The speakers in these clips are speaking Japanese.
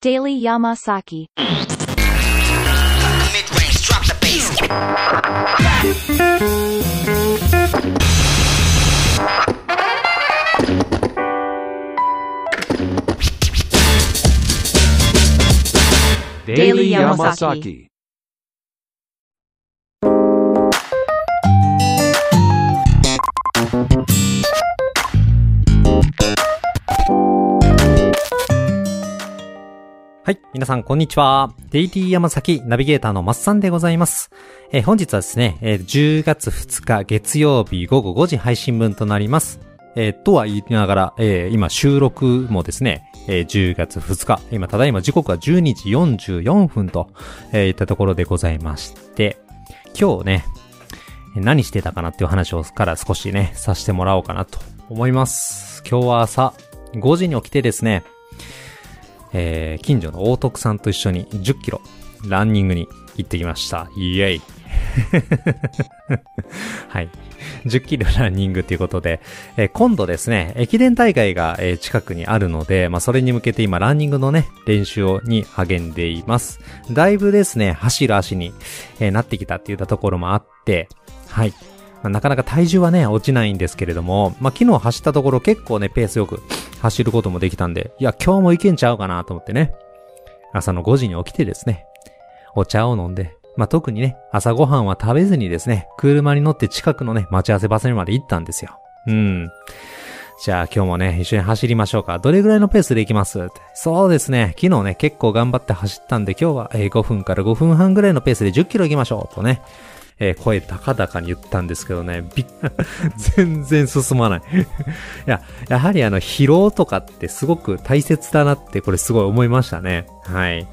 Daily Yamasaki. Mid-range, drop the bass. Daily Yamasaki. はい。皆さん、こんにちは。デイリー山崎ナビゲーターのマッサンでございます。えー本日はですね、えー10月2日月曜日午後5時配信分となります。えーとは言いながら、えー今収録もですね、えー10月2日、今ただいま時刻は12時44分と、えーいったところでございまして、今日ね、何してたかなっていう話をから少しね、させてもらおうかなと思います。今日は朝5時に起きてですね、えー近所の大徳さんと一緒に10キロランニングに行ってきました。イエイ はい。10キロランニングということで、えー今度ですね、駅伝大会が、えー近くにあるので、まあ、それに向けて今ランニングのね、練習をに励んでいます。だいぶですね、走る足に、えーなってきたっていったところもあって、はい。まあなかなか体重はね、落ちないんですけれども、まあ、昨日走ったところ結構ね、ペースよく走ることもできたんで、いや、今日もいけんちゃうかなと思ってね。朝の5時に起きてですね、お茶を飲んで、まあ、特にね、朝ごはんは食べずにですね、車に乗って近くのね、待ち合わせ場所にまで行ったんですよ。うん。じゃあ今日もね、一緒に走りましょうか。どれぐらいのペースで行きます？そうですね。昨日ね、結構頑張って走ったんで、今日は、5分から5分半ぐらいのペースで10キロ行きましょう。とね、えー声高々に言ったんですけどね、び 全然進まない。いや、やはりあの、疲労とかってすごく大切だなって、これすごい思いましたね。はい。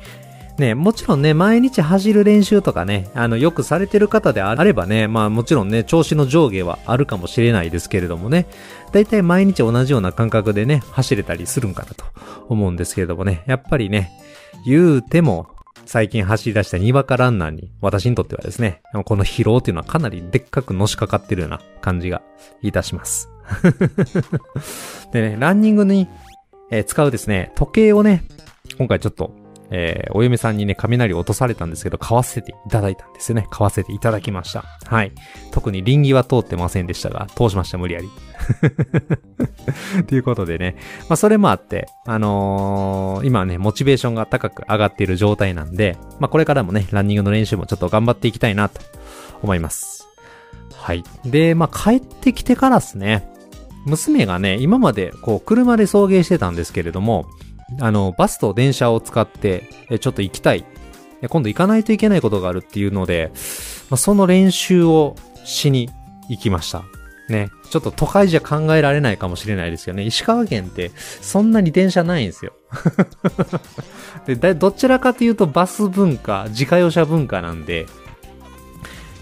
ね、もちろんね、毎日走る練習とかね、あの、よくされてる方であればね、まあもちろんね、調子の上下はあるかもしれないですけれどもね、だいたい毎日同じような感覚でね、走れたりするんかなと思うんですけれどもね、やっぱりね、言うても、最近走り出したにわかランナーに、私にとってはですね、この疲労というのはかなりでっかくのしかかってるような感じがいたします。でね、ランニングに、えー使うですね、時計をね、今回ちょっと、えーお嫁さんにね、雷落とされたんですけど、買わせていただいたんですよね。買わせていただきました。はい。特に臨機は通ってませんでしたが、通しました、無理やり。ということでね、まあそれもあって、あのー今ね、モチベーションが高く上がっている状態なんで、まあこれからもね、ランニングの練習もちょっと頑張っていきたいなと思います。はい。で、まあ帰ってきてからですね、娘がね、今までこう車で送迎してたんですけれども、あの、バスと電車を使って、ちょっと行きたい。今度行かないといけないことがあるっていうので、まあ、その練習をしに行きました。ね。ちょっと都会じゃ考えられないかもしれないですけどね。石川県ってそんなに電車ないんですよ。でどちらかというとバス文化、自家用車文化なんで、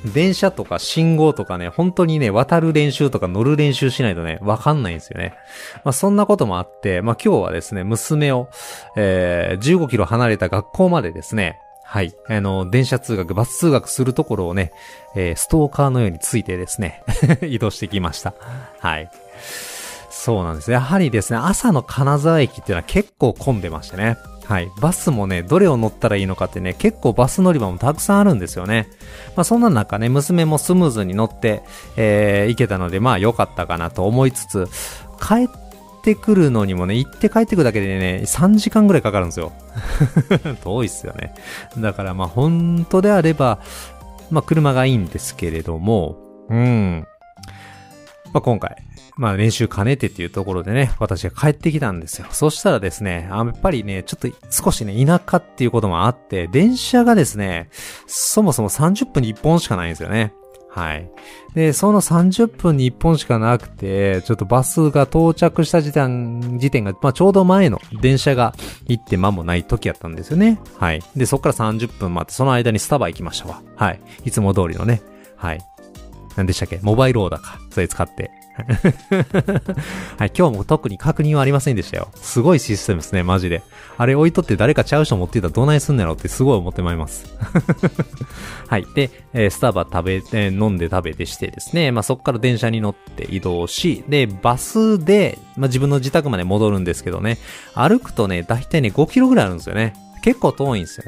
電車とか信号とかね、本当にね、渡る練習とか乗る練習しないとね、わかんないんですよね。まあそんなこともあって、まあ今日はですね、娘を、えー、15キロ離れた学校までですね、はい、あの、電車通学、バス通学するところをね、えー、ストーカーのようについてですね、移動してきました。はい。そうなんです。やはりですね、朝の金沢駅っていうのは結構混んでましてね。はい。バスもね、どれを乗ったらいいのかってね、結構バス乗り場もたくさんあるんですよね。まあそんな中ね、娘もスムーズに乗って、えー、行けたので、まあ良かったかなと思いつつ、帰ってくるのにもね、行って帰ってくるだけでね、3時間ぐらいかかるんですよ。遠いっすよね。だからまあ本当であれば、まあ車がいいんですけれども、うん。まあ今回、まあ練習兼ねてっていうところでね、私が帰ってきたんですよ。そしたらですね、あやっぱりね、ちょっと少しね、田舎っていうこともあって、電車がですね、そもそも30分に1本しかないんですよね。はい。で、その30分に1本しかなくて、ちょっとバスが到着した時点、時点が、まあちょうど前の電車が行って間もない時やったんですよね。はい。で、そっから30分待って、その間にスタバ行きましたわ。はい。いつも通りのね。はい。何でしたっけ？モバイルオーダーか。それ使って。はい、今日も特に確認はありませんでしたよ。すごいシステムですね、マジで。あれ置いとって誰かちゃう人持ってたらどないすんねやろってすごい思ってまいります。はい。で、えースタバ食べ、えー飲んで食べてしてですね、まあ、そこから電車に乗って移動し、で、バスで、まあ、自分の自宅まで戻るんですけどね、歩くとね、だいたいね、5キロぐらいあるんですよね。結構遠いんですよ。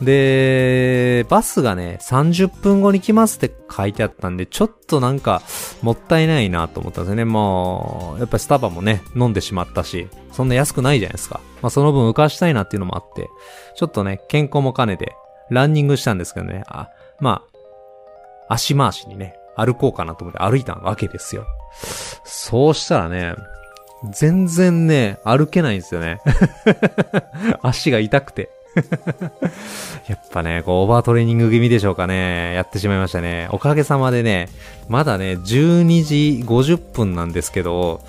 で、バスがね、30分後に来ますって書いてあったんで、ちょっとなんか、もったいないなと思ったんですよね。もう、やっぱりスタバもね、飲んでしまったし、そんな安くないじゃないですか。まあその分浮かしたいなっていうのもあって、ちょっとね、健康も兼ねて、ランニングしたんですけどね、あ、まあ、足回しにね、歩こうかなと思って歩いたわけですよ。そうしたらね、全然ね、歩けないんですよね。足が痛くて。やっぱね、こう、オーバートレーニング気味でしょうかね。やってしまいましたね。おかげさまでね、まだね、12時50分なんですけど、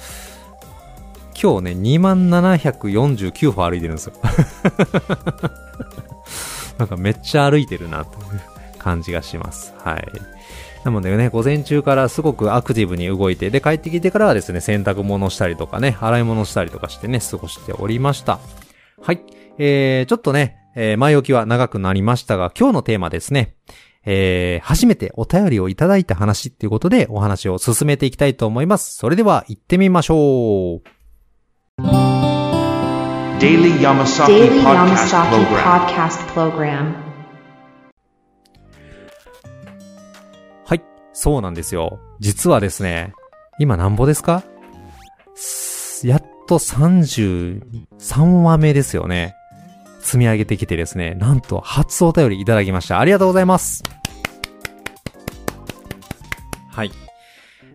今日ね、2749歩歩いてるんですよ。なんかめっちゃ歩いてるな、という感じがします。はい。なのでね、午前中からすごくアクティブに動いて、で、帰ってきてからはですね、洗濯物したりとかね、洗い物したりとかしてね、過ごしておりました。はい。えー、ちょっとね、えー、前置きは長くなりましたが、今日のテーマですね。えー、初めてお便りをいただいた話っていうことでお話を進めていきたいと思います。それでは行ってみましょう。Daily Yamasaki Podcast Program. はい。そうなんですよ。実はですね、今何ぼですか？すやっと33話目ですよね。積み上げてきてですね、なんと初お便りいただきました。ありがとうございます。はい。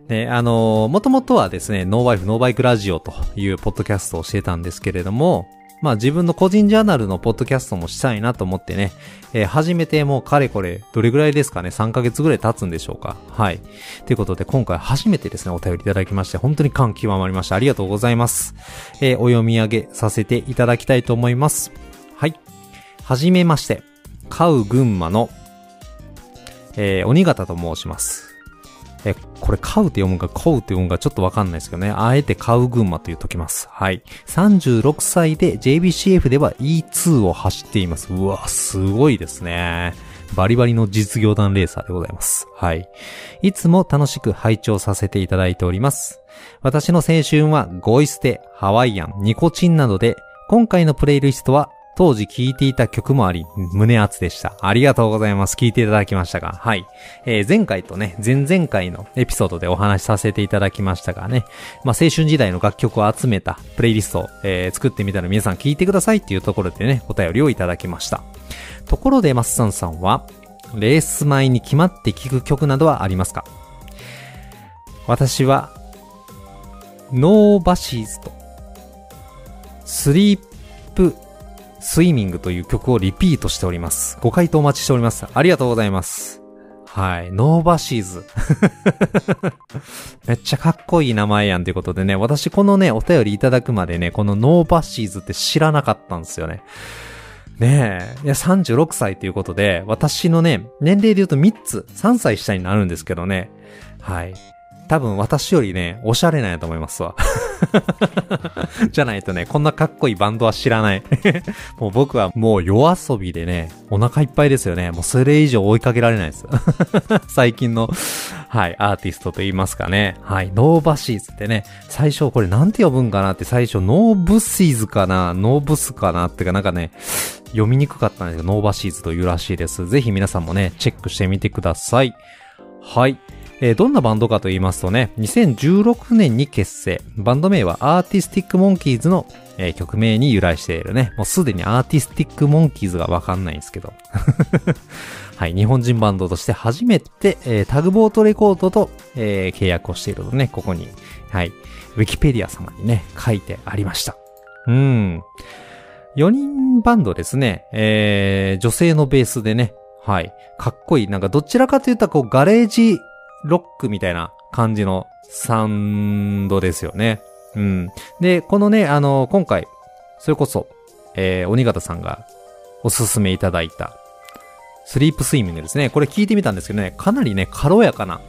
ね、あのー、もともとはですね、ノーワイフノーバイクラジオというポッドキャストをしてたんですけれども、まあ自分の個人ジャーナルのポッドキャストもしたいなと思ってね、えー始めてもうかれこれ、どれぐらいですかね ?3 ヶ月ぐらい経つんでしょうかはい。ということで今回初めてですね、お便りいただきまして、本当に感極まりました。ありがとうございます。えーお読み上げさせていただきたいと思います。は。じめまして。カウ群馬の、えー鬼形と申します。え、これ、買うって読むか、買うって読むか、ちょっとわかんないですけどね。あえて買う群馬と言っときます。はい。36歳で JBCF では E2 を走っています。うわ、すごいですね。バリバリの実業団レーサーでございます。はい。いつも楽しく拝聴させていただいております。私の青春はゴイステ、ハワイアン、ニコチンなどで、今回のプレイリストは当時聴いていた曲もあり、胸熱でした。ありがとうございます。聴いていただきましたが、はい。えー前回とね、前々回のエピソードでお話しさせていただきましたがね、まあ、青春時代の楽曲を集めたプレイリストを、えー作ってみたら皆さん聴いてくださいっていうところでね、お便りをいただきました。ところで、マッサンさんは、レース前に決まって聴く曲などはありますか？私は、 No Busesと、 Sleep Swimming という曲をリピートしております。ご回答お待ちしております。ありがとうございます。はい。 No Buses。めっちゃかっこいい名前やんということでね、私このね、お便りいただくまでね、この No Busesって知らなかったんですよね。ねえ。いや、36歳ということで、私のね、年齢で言うと3つ、3歳下になるんですけどね。はい。多分私よりね、おしゃれなんやと思いますわ。じゃないとね、こんなかっこいいバンドは知らない。もう僕はもう夜遊びでね、お腹いっぱいですよね。もうそれ以上追いかけられないです。最近の、はい、アーティストと言いますかね。はい、 No Busesってね、最初これなんて呼ぶんかなって最初ノーブシーズかな、ノーブスかなってかなんかね、読みにくかったんですけど、 No Busesというらしいです。ぜひ皆さんもね、チェックしてみてください。はい。えーどんなバンドかと言いますとね、2016年に結成。バンド名は Arctic Monkeysの、えー曲名に由来しているね。もうすでに Arctic Monkeysがわかんないんですけど。はい、日本人バンドとして初めて、えー Tugboat Records と、え契約をしているとね、ここに、はい、ウィキペディア様にね、書いてありました。うん。4人バンドですね。えー、女性のベースでね、はい。かっこいい。なんかどちらかというと、こう、ガレージロックみたいな感じのサウンドですよね。うん。で、このね、あの、今回、それこそ、えー、鬼形さんがおすすめいただいた、スリープスイミングですね。これ聞いてみたんですけどね、かなりね、軽やかな、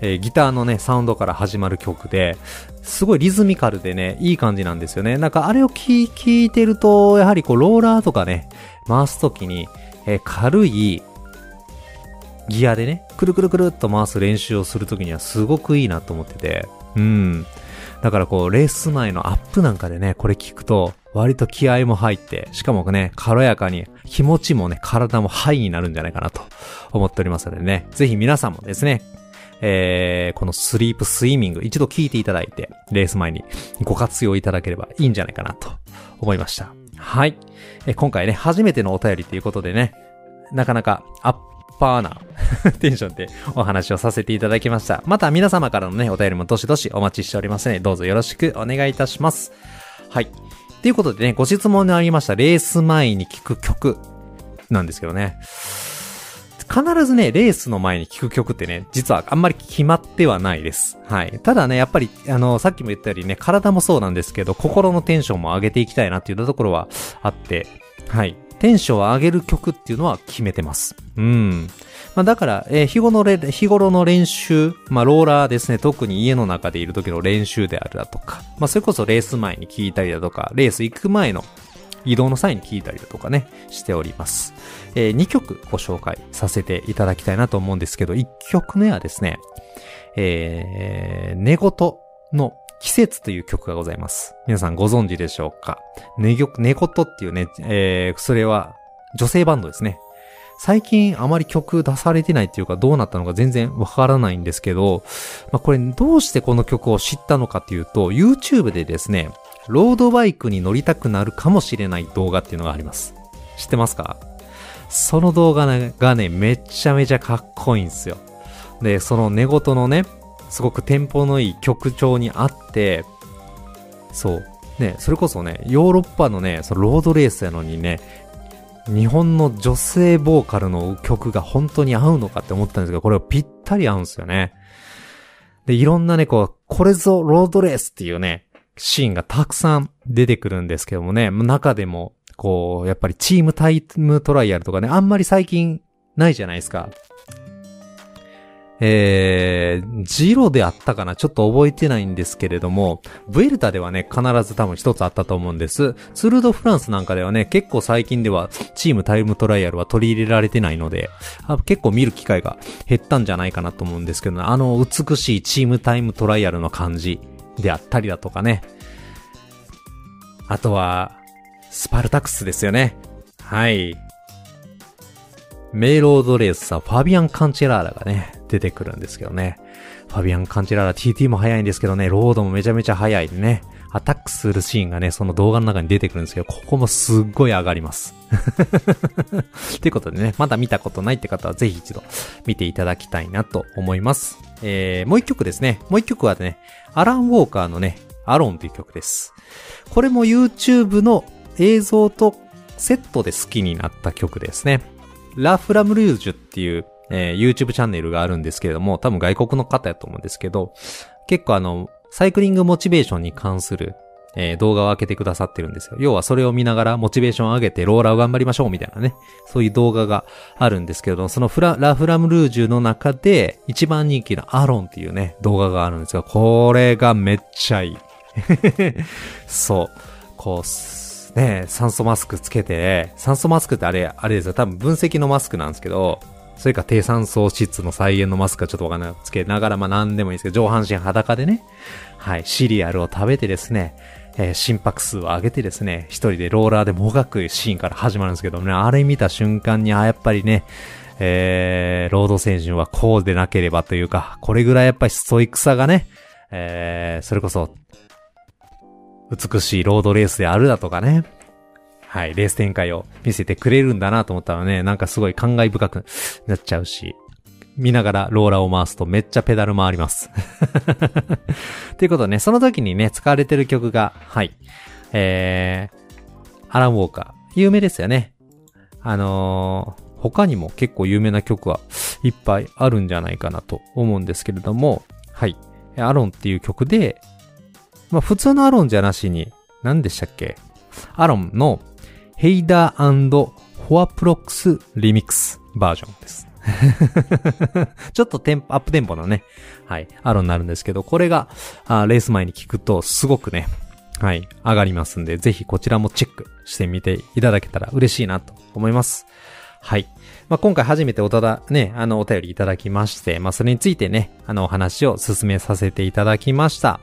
えーギターのね、サウンドから始まる曲で、すごいリズミカルでね、いい感じなんですよね。なんかあれを聞聞いてると、やはりこう、ローラーとかね、回すときに、えー軽いギアでね、くるくるくるっと回す練習をするときにはすごくいいなと思ってて、うん。だからこう、レース前のアップなんかでね、これ聞くと、割と気合も入って、しかもね、軽やかに、気持ちもね、体もハイになるんじゃないかなと思っておりますのでね、ぜひ皆さんもですね、えー、このスリープスイミング、一度聞いていただいて、レース前にご活用いただければいいんじゃないかなと思いました。はい。え今回ね、初めてのお便りということでね、なかなかアッパーな テンションでお話をさせていただきました。また皆様からのね、お便りもどしどしお待ちしておりますので、どうぞよろしくお願いいたします。はい。ということでね、ご質問にありましたレース前に聴く曲なんですけどね。必ずね、レースの前に聴く曲ってね、実はあんまり決まってはないです。はい。ただね、やっぱり、あの、さっきも言ったようにね、体もそうなんですけど、心のテンションも上げていきたいなっていうところはあって、はい。テンションを上げる曲っていうのは決めてます。うん。まあだから、えー日頃の日頃の練習、まあローラーですね、特に家の中でいる時の練習であるだとか、まあそれこそレース前に聞いたりだとか、レース行く前の移動の際に聞いたりだとかね、しております。え2曲ご紹介させていただきたいなと思うんですけど、1曲目はですね、えー、寝言の季節という曲がございます。皆さんご存知でしょうか？寝曲寝言っていうね、えー、それは女性バンドですね。最近あまり曲出されてないっていうかどうなったのか全然わからないんですけど、まあ、これどうしてこの曲を知ったのかっていうと、YouTube でですね、ロードバイクに乗りたくなるかもしれない動画っていうのがあります。知ってますか？その動画がね、めちゃめちゃかっこいいんですよ。で、その寝言のね、すごくテンポのいい曲調にあって、そう。ね、それこそね、ヨーロッパのね、そのロードレースやのにね、日本の女性ボーカルの曲が本当に合うのかって思ったんですけど、これはぴったり合うんですよね。で、いろんなね、こう、これぞロードレースっていうね、シーンがたくさん出てくるんですけどもね、中でも、こう、やっぱりチームタイムトライアルとかね、あんまり最近ないじゃないですか。えー、ジロであったかな？ちょっと覚えてないんですけれども、ブエルタではね、必ず多分一つあったと思うんです。ツールドフランスなんかではね、結構最近では、チームタイムトライアルは取り入れられてないので、あ結構見る機会が減ったんじゃないかなと思うんですけど、ね、あの美しいチームタイムトライアルの感じであったりだとかね。あとは、スパルタクスですよね。はい。メイロードレースさ、ファビアン・カンチェラーラがね、出てくるんですけどね。ファビアン・カンチェラーラ TT も速いんですけどね、ロードもめちゃめちゃ速いでね。アタックするシーンがね、その動画の中に出てくるんですけど、ここもすっごい上がります。ということでね、まだ見たことないって方はぜひ一度見ていただきたいなと思います。えー、もう一曲ですね。もう一曲はね、アラン・ウォーカーのね、アロンという曲です。これも YouTube の映像とセットで好きになった曲ですね。ラ・フラムルージュっていう、えー YouTube チャンネルがあるんですけれども、多分外国の方やと思うんですけど、結構あの、サイクリングモチベーションに関する、えー動画を開けてくださってるんですよ。要はそれを見ながらモチベーションを上げてローラーを頑張りましょうみたいなね。そういう動画があるんですけれども、そのフラ、ラ・フラムルージュの中で一番人気のアロンっていうね、動画があるんですが、これがめっちゃいい。そう。こう、ね、酸素マスクつけて、酸素マスクってあれ、あれですよ。多分分析のマスクなんですけど、それか低酸素質の再現のマスクはちょっとわかんない。つけながら、まあ何でもいいですけど、上半身裸でね、はい、シリアルを食べてですね、えー心拍数を上げてですね、一人でローラーでもがくシーンから始まるんですけどね、あれ見た瞬間に、あ、やっぱりね、えー、ロード選手はこうでなければというか、これぐらいやっぱりストイックさがね、えー、それこそ、美しいロードレースであるだとかね。はい、レース展開を見せてくれるんだなと思ったらね、なんかすごい感慨深くなっちゃうし、見ながらローラーを回すとめっちゃペダル回ります。ということでね、その時にね、使われてる曲が、はい、えー、アラン・ウォーカー。有名ですよね。あのー他にも結構有名な曲はいっぱいあるんじゃないかなと思うんですけれども、はい。アロンっていう曲で、まあ普通のアロンじゃなしに、何でしたっけ？アロンのヘイダーフォアプロックスリミックスバージョンです。ちょっとテンポ、アップテンポのね、はい、アロンになるんですけど、これが、あレース前に聞くと、すごくね、はい、上がりますんで、ぜひこちらもチェックしてみていただけたら嬉しいなと思います。はい。まあ、今回初めておただ、ね、あの、お便りいただきまして、まあ、それについてね、あの、お話を進めさせていただきました。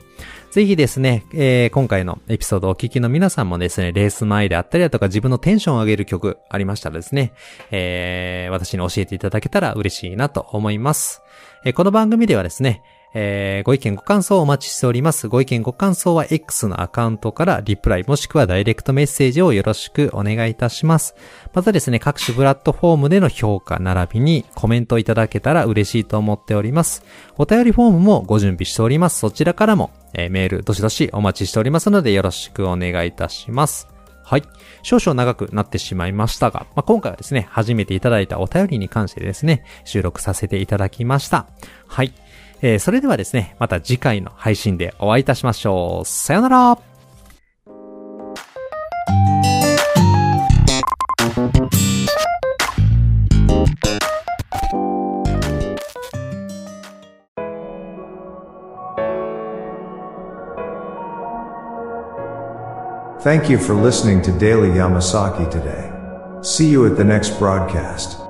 ぜひですね、えー、今回のエピソードをお聞きの皆さんもですね、レース前であったりだとか自分のテンションを上げる曲ありましたらですね、えー、私に教えていただけたら嬉しいなと思います。えー、この番組ではですね、えー、ご意見ご感想をお待ちしております。ご意見ご感想は X のアカウントからリプライもしくはダイレクトメッセージをよろしくお願いいたします。またですね、各種プラットフォームでの評価並びにコメントいただけたら嬉しいと思っております。お便りフォームもご準備しております。そちらからも、えー、メールどしどしお待ちしておりますのでよろしくお願いいたします。はい。少々長くなってしまいましたが、まあ、今回はですね、初めていただいたお便りに関してですね、収録させていただきました。はい。えー、それではですね、また次回の配信でお会いいたしましょう。さよなら Thank you for listening to Daily Yamasaki today. See you at the next broadcast.